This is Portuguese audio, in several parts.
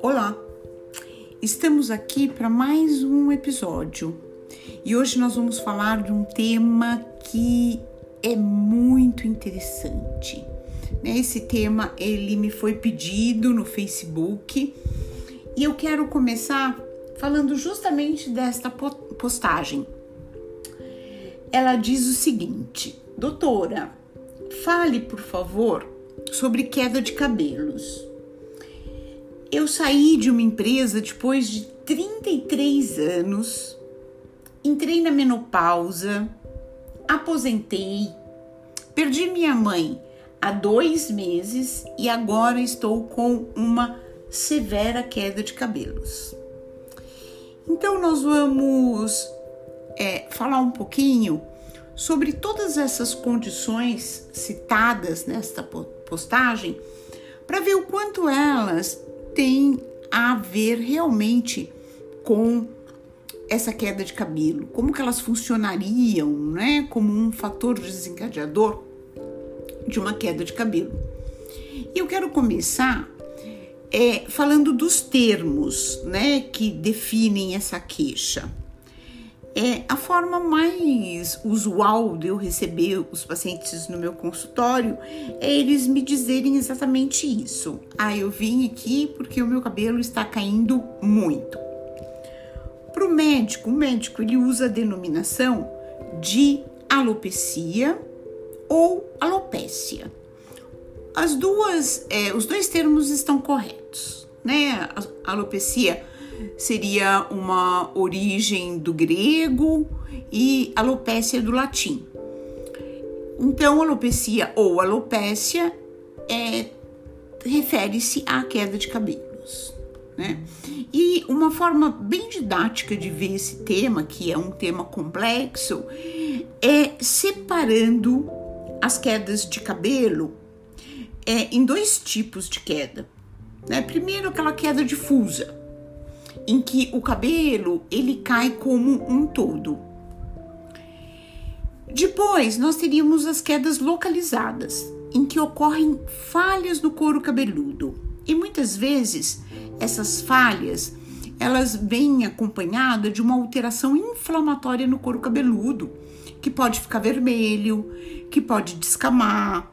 Olá, estamos aqui para mais um episódio e hoje nós vamos falar de um tema que é muito interessante. Né? Esse tema ele me foi pedido no Facebook e eu quero começar falando justamente desta postagem. Ela diz o seguinte: Doutora, fale por favor sobre queda de cabelos. Eu saí de uma empresa depois de 33 anos, entrei na menopausa, aposentei, perdi minha mãe há dois meses e agora estou com uma severa queda de cabelos. Então, nós vamos é, falar um pouquinho sobre todas essas condições citadas nesta postagem para ver o quanto elas têm a ver realmente com essa queda de cabelo, como que elas funcionariam, né, como um fator desencadeador de uma queda de cabelo. E eu quero começar é, falando dos termos, né, que definem essa queixa. É, a forma mais usual de eu receber os pacientes no meu consultório é eles me dizerem exatamente isso. Ah, eu vim aqui porque o meu cabelo está caindo muito. Para o médico, o médico ele usa a denominação de alopecia ou alopécia. As duas, é, os dois termos estão corretos, né? A alopecia seria uma origem do grego e alopécia do latim. Então, alopecia ou alopécia é, refere-se à queda de cabelos, né? E uma forma bem didática de ver esse tema, que é um tema complexo, é separando as quedas de cabelo é, em dois tipos de queda. Né? Primeiro, aquela queda difusa, em que o cabelo ele cai como um todo. Depois, nós teríamos as quedas localizadas, em que ocorrem falhas no couro cabeludo. E muitas vezes essas falhas elas vêm acompanhadas de uma alteração inflamatória no couro cabeludo, que pode ficar vermelho, que pode descamar,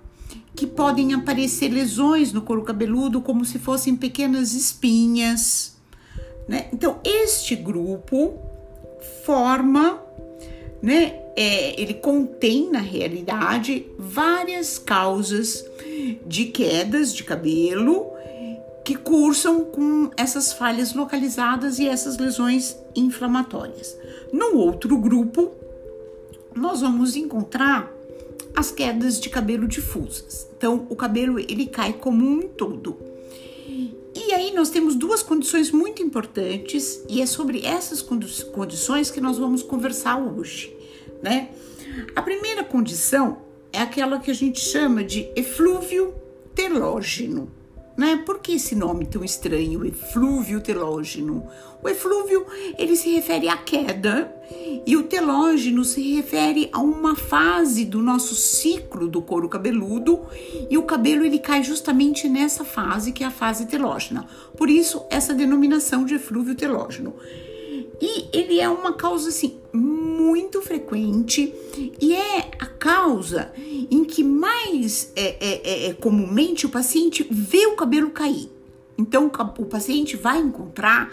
que podem aparecer lesões no couro cabeludo como se fossem pequenas espinhas. Né? Então, este grupo forma, né, é, ele contém na realidade várias causas de quedas de cabelo que cursam com essas falhas localizadas e essas lesões inflamatórias. No outro grupo, nós vamos encontrar as quedas de cabelo difusas. Então, o cabelo ele cai como um todo. E aí nós temos duas condições muito importantes e é sobre essas condições que nós vamos conversar hoje, né? A primeira condição é aquela que a gente chama de eflúvio telógeno. Né? Por que esse nome tão estranho, eflúvio telógeno? O eflúvio ele se refere à queda e o telógeno se refere a uma fase do nosso ciclo do couro cabeludo e o cabelo ele cai justamente nessa fase que é a fase telógena. Por isso essa denominação de eflúvio telógeno. E ele é uma causa assim muito frequente. E é a causa em que mais é, é, é, é comumente o paciente vê o cabelo cair. Então, o paciente vai encontrar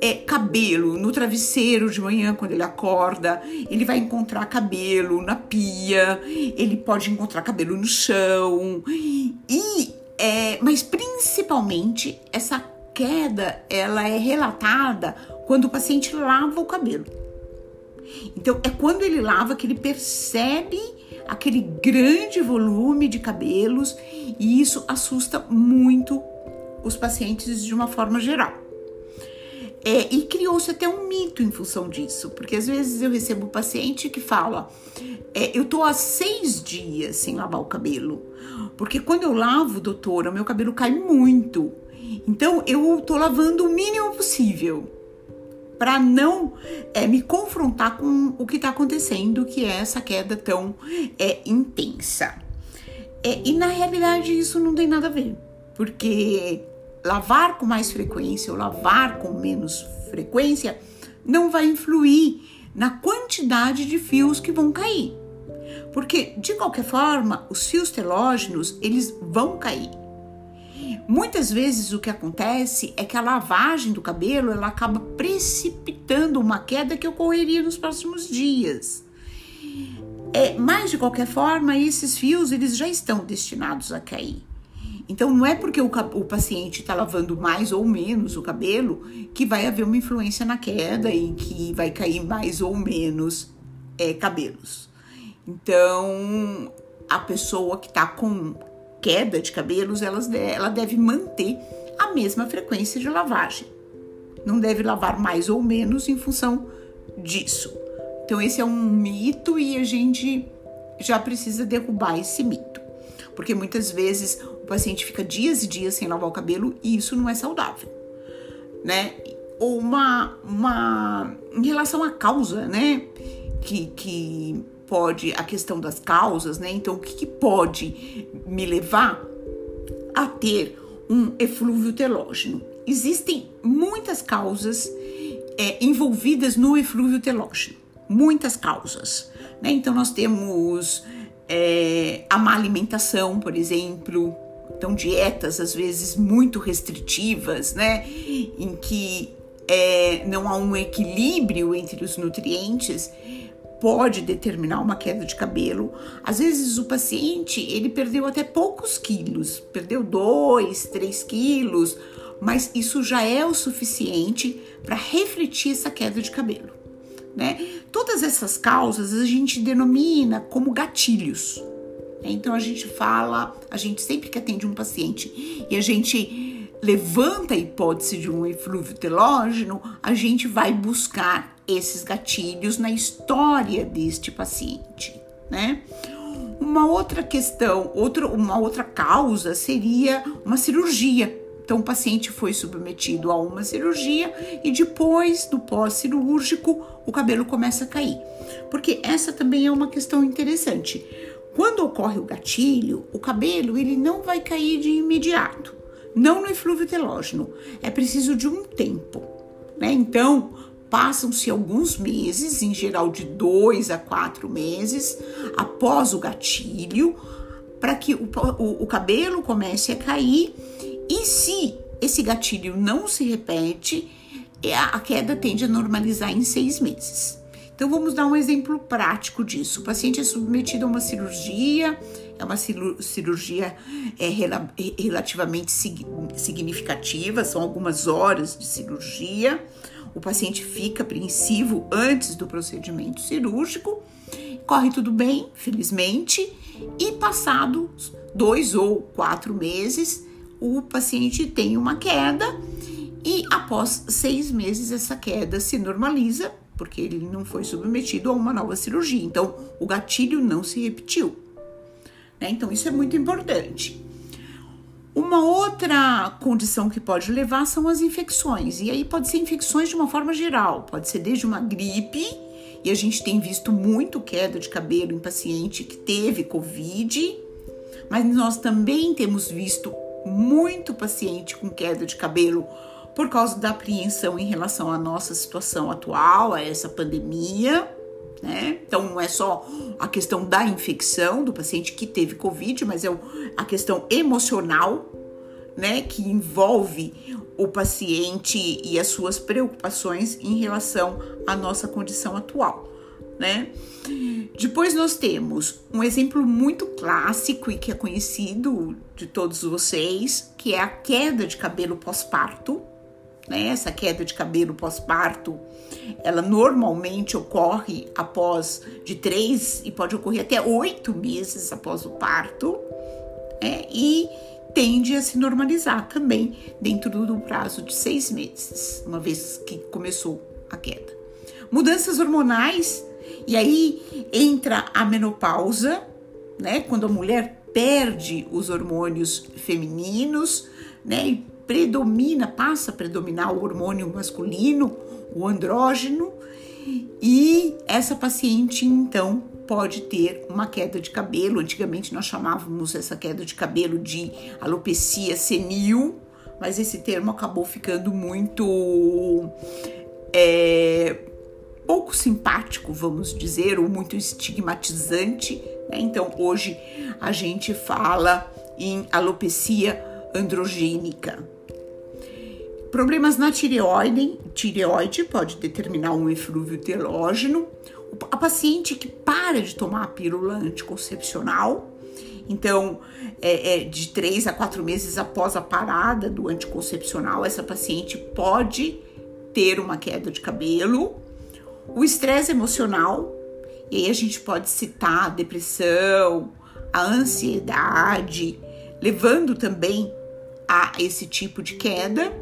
é, cabelo no travesseiro de manhã quando ele acorda, ele vai encontrar cabelo na pia, ele pode encontrar cabelo no chão, e é, mas principalmente essa queda ela é relatada quando o paciente lava o cabelo. Então, é quando ele lava que ele percebe aquele grande volume de cabelos e isso assusta muito os pacientes de uma forma geral. É, e criou-se até um mito em função disso, porque às vezes eu recebo um paciente que fala: é, Eu tô há seis dias sem lavar o cabelo, porque quando eu lavo, doutora, meu cabelo cai muito. Então eu tô lavando o mínimo possível para não é, me confrontar com o que está acontecendo, que é essa queda tão é, intensa. É, e na realidade isso não tem nada a ver, porque lavar com mais frequência ou lavar com menos frequência não vai influir na quantidade de fios que vão cair. Porque de qualquer forma, os fios telógenos, eles vão cair. Muitas vezes o que acontece é que a lavagem do cabelo ela acaba precipitando uma queda que ocorreria nos próximos dias. É, mas de qualquer forma, esses fios eles já estão destinados a cair. Então não é porque o, o paciente está lavando mais ou menos o cabelo que vai haver uma influência na queda e que vai cair mais ou menos é, cabelos. Então a pessoa que está com queda de cabelos, elas, ela deve manter a mesma frequência de lavagem. Não deve lavar mais ou menos em função disso. Então, esse é um mito e a gente já precisa derrubar esse mito. Porque muitas vezes o paciente fica dias e dias sem lavar o cabelo e isso não é saudável, né? Ou uma, uma em relação à causa, né? Que, que pode, a questão das causas, né? Então, o que, que pode me levar a ter um eflúvio telógeno? Existem muitas causas é, envolvidas no eflúvio telógeno, muitas causas. Né? Então, nós temos é, a má alimentação, por exemplo, então dietas às vezes muito restritivas, né? Em que é, não há um equilíbrio entre os nutrientes pode determinar uma queda de cabelo. Às vezes o paciente ele perdeu até poucos quilos, perdeu dois, três quilos, mas isso já é o suficiente para refletir essa queda de cabelo. Né? Todas essas causas a gente denomina como gatilhos. Né? Então a gente fala, a gente sempre que atende um paciente e a gente levanta a hipótese de um eflúvio telógeno, a gente vai buscar esses gatilhos na história deste paciente, né? Uma outra questão, outra, uma outra causa seria uma cirurgia. Então, o paciente foi submetido a uma cirurgia e depois do pós-cirúrgico, o cabelo começa a cair. Porque essa também é uma questão interessante. Quando ocorre o gatilho, o cabelo ele não vai cair de imediato, não no eflúvio telógeno. É preciso de um tempo, né? Então, Passam-se alguns meses, em geral de dois a quatro meses, após o gatilho, para que o, o, o cabelo comece a cair. E se esse gatilho não se repete, é, a queda tende a normalizar em seis meses. Então vamos dar um exemplo prático disso. O paciente é submetido a uma cirurgia, é uma cirurgia é, relativamente significativa, são algumas horas de cirurgia o paciente fica apreensivo antes do procedimento cirúrgico, corre tudo bem, felizmente, e passados dois ou quatro meses, o paciente tem uma queda e após seis meses essa queda se normaliza, porque ele não foi submetido a uma nova cirurgia. Então, o gatilho não se repetiu. Né? Então, isso é muito importante. Uma outra condição que pode levar são as infecções, e aí pode ser infecções de uma forma geral, pode ser desde uma gripe, e a gente tem visto muito queda de cabelo em paciente que teve Covid, mas nós também temos visto muito paciente com queda de cabelo por causa da apreensão em relação à nossa situação atual, a essa pandemia né? Então não é só a questão da infecção do paciente que teve Covid, mas é a questão emocional, né? Que envolve o paciente e as suas preocupações em relação à nossa condição atual, né? Depois nós temos um exemplo muito clássico e que é conhecido de todos vocês, que é a queda de cabelo pós-parto, né? Essa queda de cabelo pós-parto, ela normalmente ocorre após de três e pode ocorrer até oito meses após o parto, né? E tende a se normalizar também dentro do prazo de seis meses, uma vez que começou a queda. Mudanças hormonais, e aí entra a menopausa, né? Quando a mulher perde os hormônios femininos, né? predomina, passa a predominar o hormônio masculino, o andrógeno, e essa paciente então pode ter uma queda de cabelo. Antigamente nós chamávamos essa queda de cabelo de alopecia senil, mas esse termo acabou ficando muito é, pouco simpático, vamos dizer, ou muito estigmatizante. Né? Então hoje a gente fala em alopecia androgênica. Problemas na tireoide, tireoide pode determinar um eflúvio telógeno. A paciente que para de tomar a pílula anticoncepcional, então é, é, de três a quatro meses após a parada do anticoncepcional, essa paciente pode ter uma queda de cabelo. O estresse emocional, e aí a gente pode citar a depressão, a ansiedade, levando também a esse tipo de queda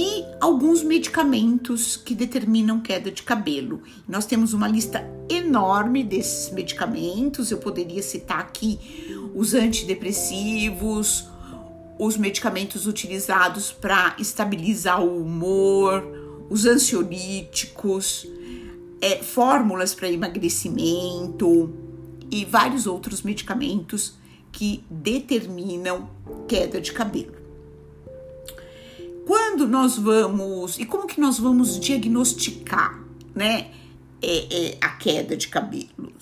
e alguns medicamentos que determinam queda de cabelo. Nós temos uma lista enorme desses medicamentos, eu poderia citar aqui os antidepressivos, os medicamentos utilizados para estabilizar o humor, os ansiolíticos, é, fórmulas para emagrecimento e vários outros medicamentos que determinam queda de cabelo. Quando nós vamos e como que nós vamos diagnosticar, né, é, é, a queda de cabelo?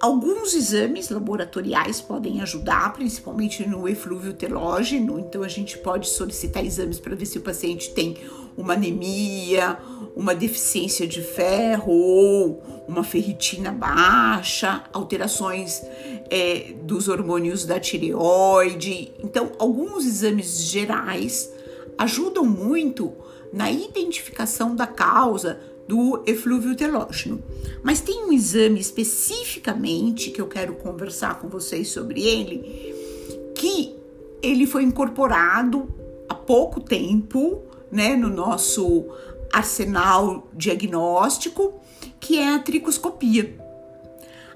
Alguns exames laboratoriais podem ajudar, principalmente no eflúvio telógeno. Então, a gente pode solicitar exames para ver se o paciente tem uma anemia, uma deficiência de ferro ou uma ferritina baixa, alterações é, dos hormônios da tireoide. Então, alguns exames gerais ajudam muito na identificação da causa do eflúvio telógeno. Mas tem um exame especificamente que eu quero conversar com vocês sobre ele, que ele foi incorporado há pouco tempo, né, no nosso arsenal diagnóstico, que é a tricoscopia.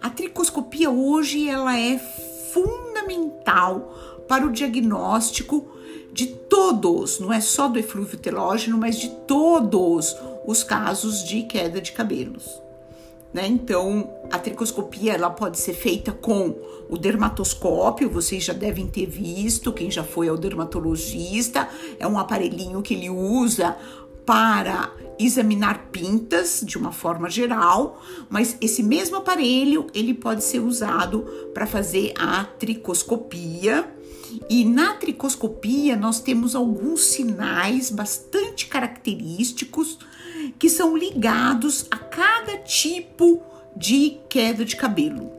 A tricoscopia hoje ela é fundamental para o diagnóstico de todos, não é só do eflúvio telógeno, mas de todos os casos de queda de cabelos. Né? Então, a tricoscopia ela pode ser feita com o dermatoscópio, vocês já devem ter visto, quem já foi ao dermatologista, é um aparelhinho que ele usa para examinar pintas de uma forma geral, mas esse mesmo aparelho ele pode ser usado para fazer a tricoscopia. E na tricoscopia nós temos alguns sinais bastante característicos que são ligados a cada tipo de queda de cabelo.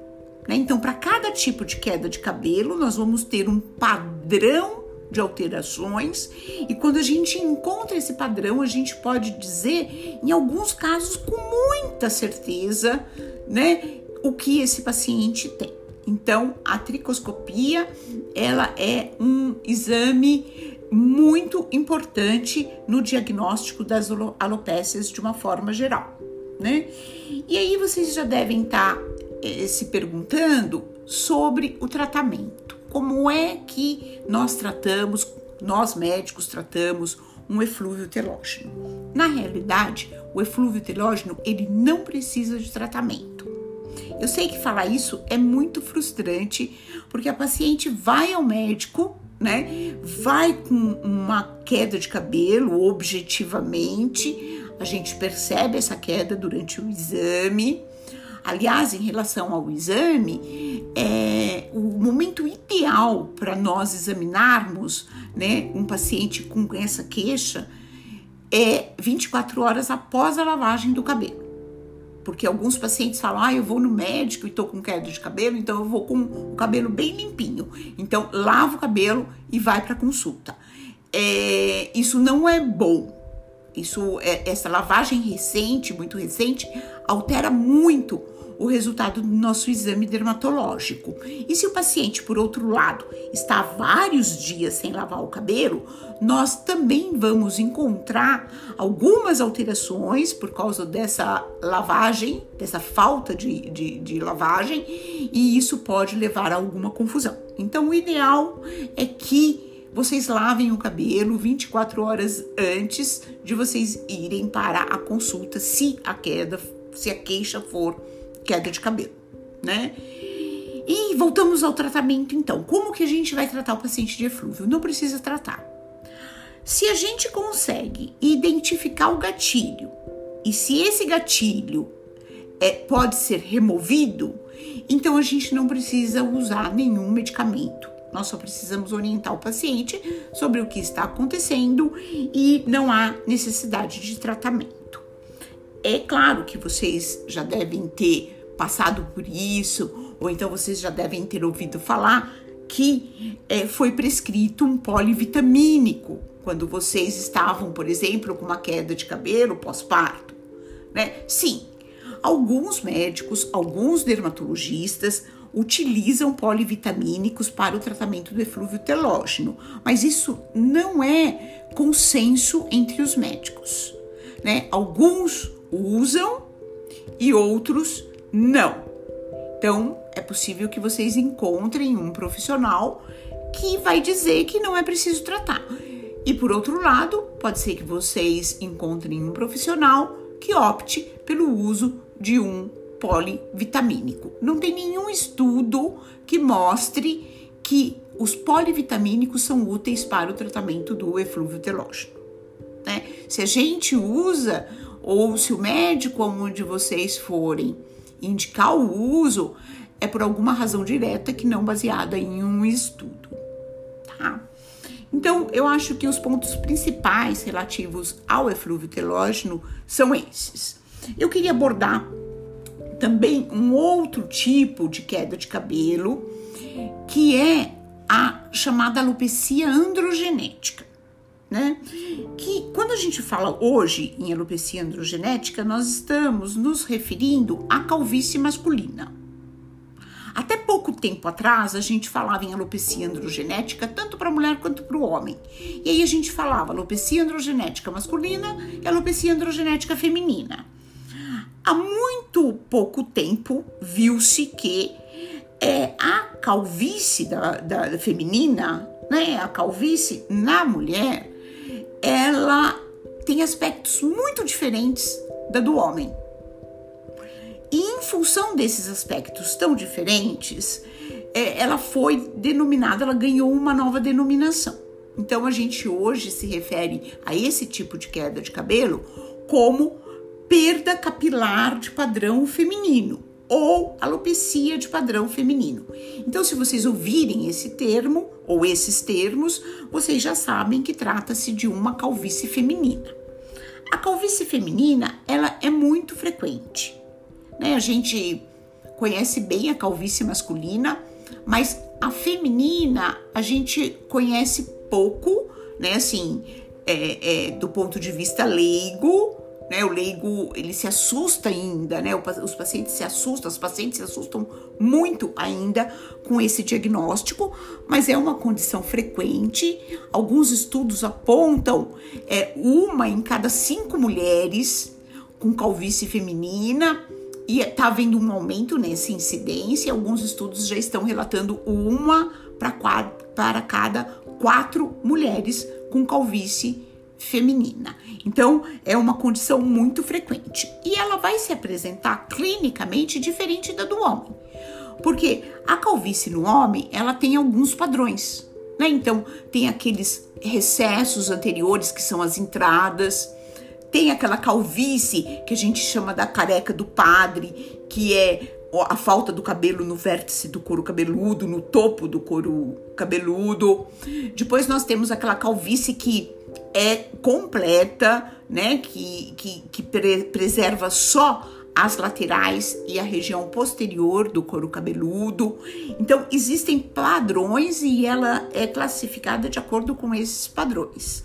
Né? Então, para cada tipo de queda de cabelo, nós vamos ter um padrão de alterações, e quando a gente encontra esse padrão, a gente pode dizer, em alguns casos, com muita certeza, né, o que esse paciente tem. Então, a tricoscopia, ela é um exame muito importante no diagnóstico das alopécias de uma forma geral, né? E aí vocês já devem estar tá, eh, se perguntando sobre o tratamento. Como é que nós tratamos, nós médicos tratamos um eflúvio telógeno? Na realidade, o eflúvio telógeno ele não precisa de tratamento. Eu sei que falar isso é muito frustrante, porque a paciente vai ao médico né? Vai com uma queda de cabelo objetivamente, a gente percebe essa queda durante o exame. Aliás, em relação ao exame, é, o momento ideal para nós examinarmos né, um paciente com essa queixa é 24 horas após a lavagem do cabelo. Porque alguns pacientes falam, ah, eu vou no médico e tô com queda de cabelo, então eu vou com o cabelo bem limpinho. Então, lava o cabelo e vai para consulta. É, isso não é bom. Isso, é, essa lavagem recente, muito recente, altera muito o resultado do nosso exame dermatológico. E se o paciente, por outro lado, está vários dias sem lavar o cabelo, nós também vamos encontrar algumas alterações por causa dessa lavagem, dessa falta de, de, de lavagem, e isso pode levar a alguma confusão. Então, o ideal é que vocês lavem o cabelo 24 horas antes de vocês irem para a consulta, se a queda, se a queixa for queda de cabelo, né? E voltamos ao tratamento então. Como que a gente vai tratar o paciente de eflúvio? Não precisa tratar. Se a gente consegue identificar o gatilho e se esse gatilho é, pode ser removido, então a gente não precisa usar nenhum medicamento. Nós só precisamos orientar o paciente sobre o que está acontecendo e não há necessidade de tratamento. É claro que vocês já devem ter passado por isso, ou então vocês já devem ter ouvido falar que é, foi prescrito um polivitamínico quando vocês estavam, por exemplo, com uma queda de cabelo pós-parto, né? Sim, alguns médicos, alguns dermatologistas utilizam polivitamínicos para o tratamento do eflúvio telógeno, mas isso não é consenso entre os médicos, né? Alguns usam e outros não. Então, é possível que vocês encontrem um profissional que vai dizer que não é preciso tratar. E por outro lado, pode ser que vocês encontrem um profissional que opte pelo uso de um polivitamínico. Não tem nenhum estudo que mostre que os polivitamínicos são úteis para o tratamento do eflúvio telógeno. Né? Se a gente usa, ou se o médico onde vocês forem indicar o uso, é por alguma razão direta que não baseada em um estudo. Tá? Então, eu acho que os pontos principais relativos ao eflúvio telógeno são esses. Eu queria abordar também um outro tipo de queda de cabelo, que é a chamada alopecia androgenética. Né? Que quando a gente fala hoje em alopecia androgenética, nós estamos nos referindo à calvície masculina. Até pouco tempo atrás, a gente falava em alopecia androgenética tanto para a mulher quanto para o homem. E aí a gente falava alopecia androgenética masculina e alopecia androgenética feminina. Há muito pouco tempo viu-se que é, a calvície da, da, feminina, né, a calvície na mulher, ela tem aspectos muito diferentes da do homem. E em função desses aspectos tão diferentes, é, ela foi denominada, ela ganhou uma nova denominação. Então a gente hoje se refere a esse tipo de queda de cabelo como perda capilar de padrão feminino ou alopecia de padrão feminino. Então, se vocês ouvirem esse termo ou esses termos, vocês já sabem que trata-se de uma calvície feminina. A calvície feminina, ela é muito frequente. Né? A gente conhece bem a calvície masculina, mas a feminina a gente conhece pouco, né? Assim, é, é, do ponto de vista leigo, né? O leigo ele se assusta ainda, né? Os pacientes se assustam, os pacientes se assustam muito ainda com esse diagnóstico, mas é uma condição frequente. Alguns estudos apontam é, uma em cada cinco mulheres com calvície feminina e está havendo um aumento nessa incidência. Alguns estudos já estão relatando uma para cada quatro mulheres com calvície feminina. Então, é uma condição muito frequente. E ela vai se apresentar clinicamente diferente da do homem. Porque a calvície no homem, ela tem alguns padrões, né? Então, tem aqueles recessos anteriores que são as entradas, tem aquela calvície que a gente chama da careca do padre, que é a falta do cabelo no vértice do couro cabeludo, no topo do couro cabeludo. Depois nós temos aquela calvície que é completa, né? Que, que, que pre preserva só as laterais e a região posterior do couro cabeludo. Então, existem padrões e ela é classificada de acordo com esses padrões.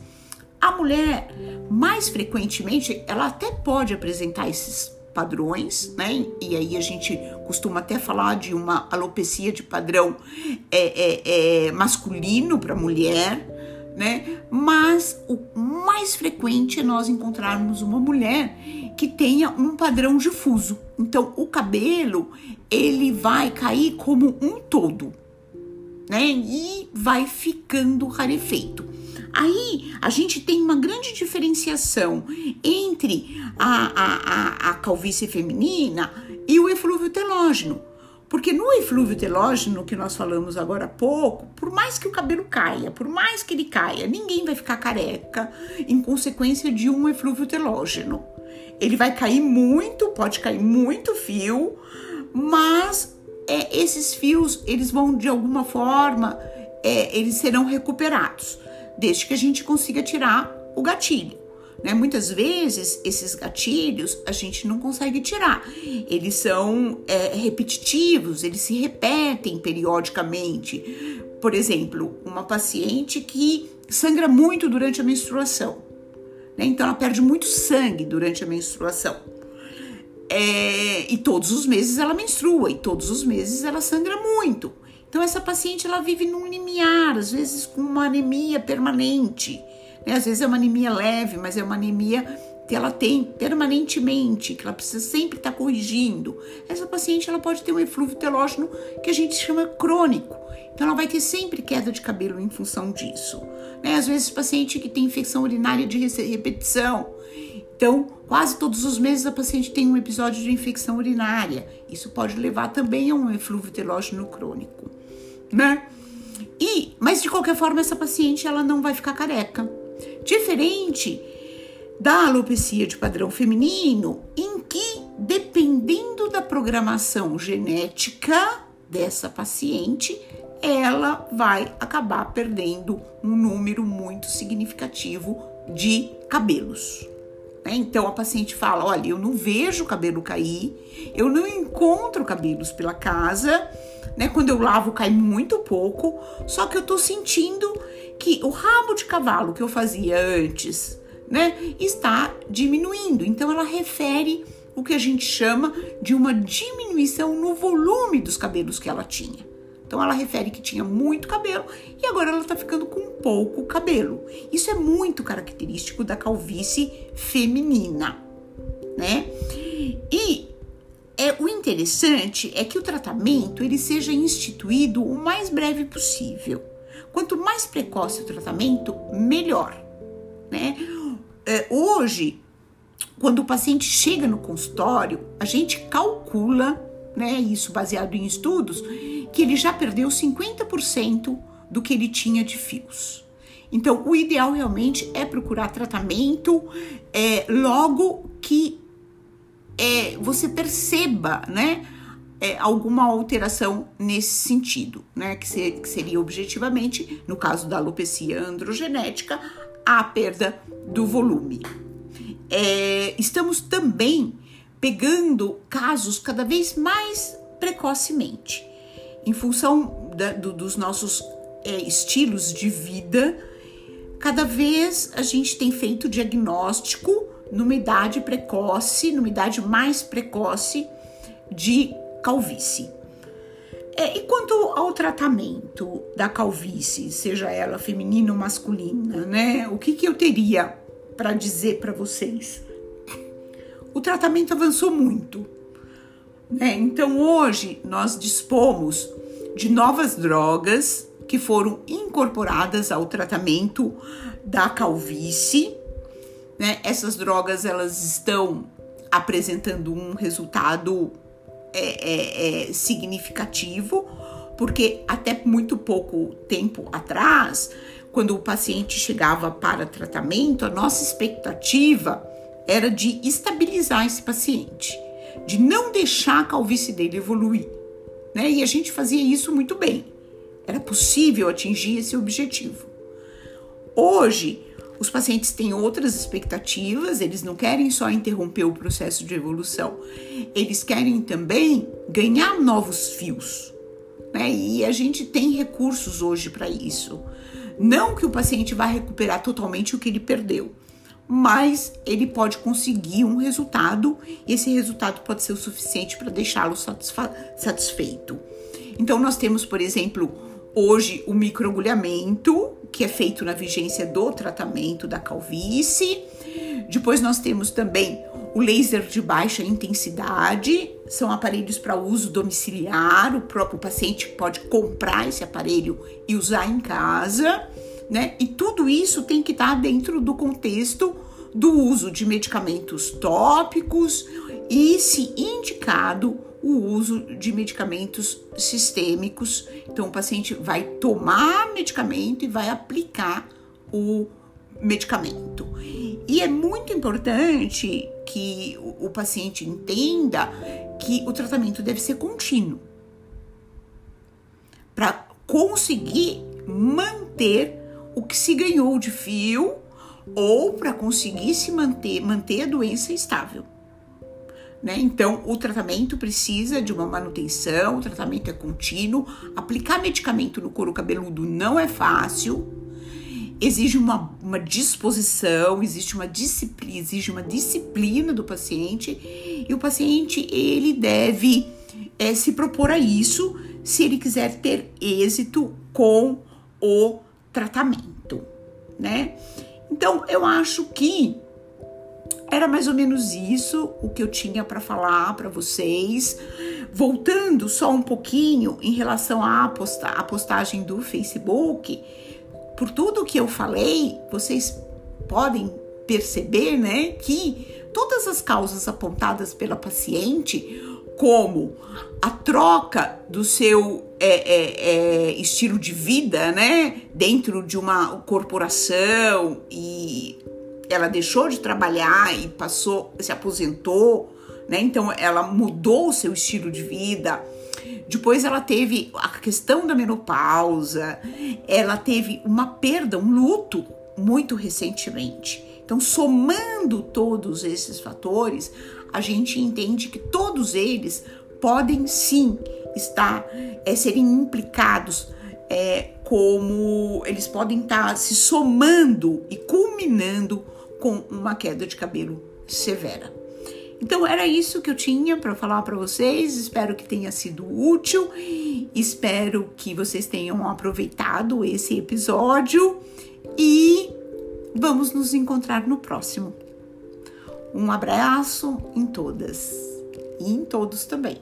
A mulher, mais frequentemente, ela até pode apresentar esses padrões, né? E aí a gente costuma até falar de uma alopecia de padrão é, é, é masculino para mulher, né? Mas o mais frequente é nós encontrarmos uma mulher que tenha um padrão difuso. Então, o cabelo ele vai cair como um todo, né? E vai ficando rarefeito. Aí a gente tem uma grande diferenciação entre a, a, a, a calvície feminina e o eflúvio telógeno. Porque no eflúvio telógeno, que nós falamos agora há pouco, por mais que o cabelo caia, por mais que ele caia, ninguém vai ficar careca em consequência de um eflúvio telógeno. Ele vai cair muito, pode cair muito fio, mas é, esses fios, eles vão de alguma forma, é, eles serão recuperados, desde que a gente consiga tirar o gatilho. Né? Muitas vezes esses gatilhos a gente não consegue tirar, eles são é, repetitivos, eles se repetem periodicamente. Por exemplo, uma paciente que sangra muito durante a menstruação, né? então ela perde muito sangue durante a menstruação. É, e todos os meses ela menstrua, e todos os meses ela sangra muito. Então essa paciente ela vive num limiar, às vezes com uma anemia permanente. Né? Às vezes é uma anemia leve, mas é uma anemia que ela tem permanentemente, que ela precisa sempre estar tá corrigindo. Essa paciente ela pode ter um eflúvio telógeno que a gente chama crônico. Então ela vai ter sempre queda de cabelo em função disso. Né? Às vezes paciente que tem infecção urinária de repetição. Então, quase todos os meses a paciente tem um episódio de infecção urinária. Isso pode levar também a um eflúvio telógeno crônico, né? E, mas de qualquer forma essa paciente ela não vai ficar careca Diferente da alopecia de padrão feminino, em que, dependendo da programação genética dessa paciente, ela vai acabar perdendo um número muito significativo de cabelos. Né? Então a paciente fala: Olha, eu não vejo o cabelo cair, eu não encontro cabelos pela casa, né? Quando eu lavo cai muito pouco, só que eu tô sentindo que o rabo de cavalo que eu fazia antes, né, está diminuindo. Então ela refere o que a gente chama de uma diminuição no volume dos cabelos que ela tinha. Então ela refere que tinha muito cabelo e agora ela está ficando com pouco cabelo. Isso é muito característico da calvície feminina, né? E é o interessante é que o tratamento ele seja instituído o mais breve possível. Quanto mais precoce o tratamento, melhor. Né? É, hoje, quando o paciente chega no consultório, a gente calcula, né, isso baseado em estudos, que ele já perdeu 50% do que ele tinha de fios. Então, o ideal realmente é procurar tratamento é, logo que é, você perceba, né? É, alguma alteração nesse sentido, né? Que, ser, que seria objetivamente, no caso da alopecia androgenética, a perda do volume. É, estamos também pegando casos cada vez mais precocemente, em função da, do, dos nossos é, estilos de vida. Cada vez a gente tem feito diagnóstico numa idade precoce, numa idade mais precoce de calvície. É, e quanto ao tratamento da calvície, seja ela feminina ou masculina, né? O que, que eu teria para dizer para vocês? O tratamento avançou muito. Né? Então hoje nós dispomos de novas drogas que foram incorporadas ao tratamento da calvície. Né? Essas drogas elas estão apresentando um resultado é, é, é significativo, porque até muito pouco tempo atrás, quando o paciente chegava para tratamento, a nossa expectativa era de estabilizar esse paciente, de não deixar a calvície dele evoluir. Né? E a gente fazia isso muito bem. Era possível atingir esse objetivo. Hoje, os pacientes têm outras expectativas, eles não querem só interromper o processo de evolução, eles querem também ganhar novos fios. Né? E a gente tem recursos hoje para isso. Não que o paciente vá recuperar totalmente o que ele perdeu, mas ele pode conseguir um resultado e esse resultado pode ser o suficiente para deixá-lo satisfeito. Então, nós temos, por exemplo, hoje o microagulhamento, que é feito na vigência do tratamento da calvície. Depois nós temos também o laser de baixa intensidade, são aparelhos para uso domiciliar, o próprio paciente pode comprar esse aparelho e usar em casa, né? E tudo isso tem que estar dentro do contexto do uso de medicamentos tópicos e, se indicado, o uso de medicamentos sistêmicos. Então, o paciente vai tomar medicamento e vai aplicar o medicamento. E é muito importante que o paciente entenda que o tratamento deve ser contínuo para conseguir manter o que se ganhou de fio ou para conseguir se manter, manter a doença estável. Né? Então, o tratamento precisa de uma manutenção, o tratamento é contínuo. Aplicar medicamento no couro cabeludo não é fácil, exige uma, uma disposição, existe uma disciplina, exige uma disciplina do paciente e o paciente ele deve é, se propor a isso se ele quiser ter êxito com o tratamento, né? Então eu acho que era mais ou menos isso o que eu tinha para falar para vocês. Voltando só um pouquinho em relação à posta postagem do Facebook, por tudo que eu falei, vocês podem perceber, né, que todas as causas apontadas pela paciente, como a troca do seu é, é, é, estilo de vida, né, dentro de uma corporação e ela deixou de trabalhar e passou, se aposentou, né, então ela mudou o seu estilo de vida. Depois ela teve a questão da menopausa, ela teve uma perda, um luto muito recentemente. Então, somando todos esses fatores, a gente entende que todos eles podem sim estar é, serem implicados é, como eles podem estar se somando e culminando com uma queda de cabelo severa. Então era isso que eu tinha para falar para vocês. Espero que tenha sido útil. Espero que vocês tenham aproveitado esse episódio e vamos nos encontrar no próximo. Um abraço em todas e em todos também.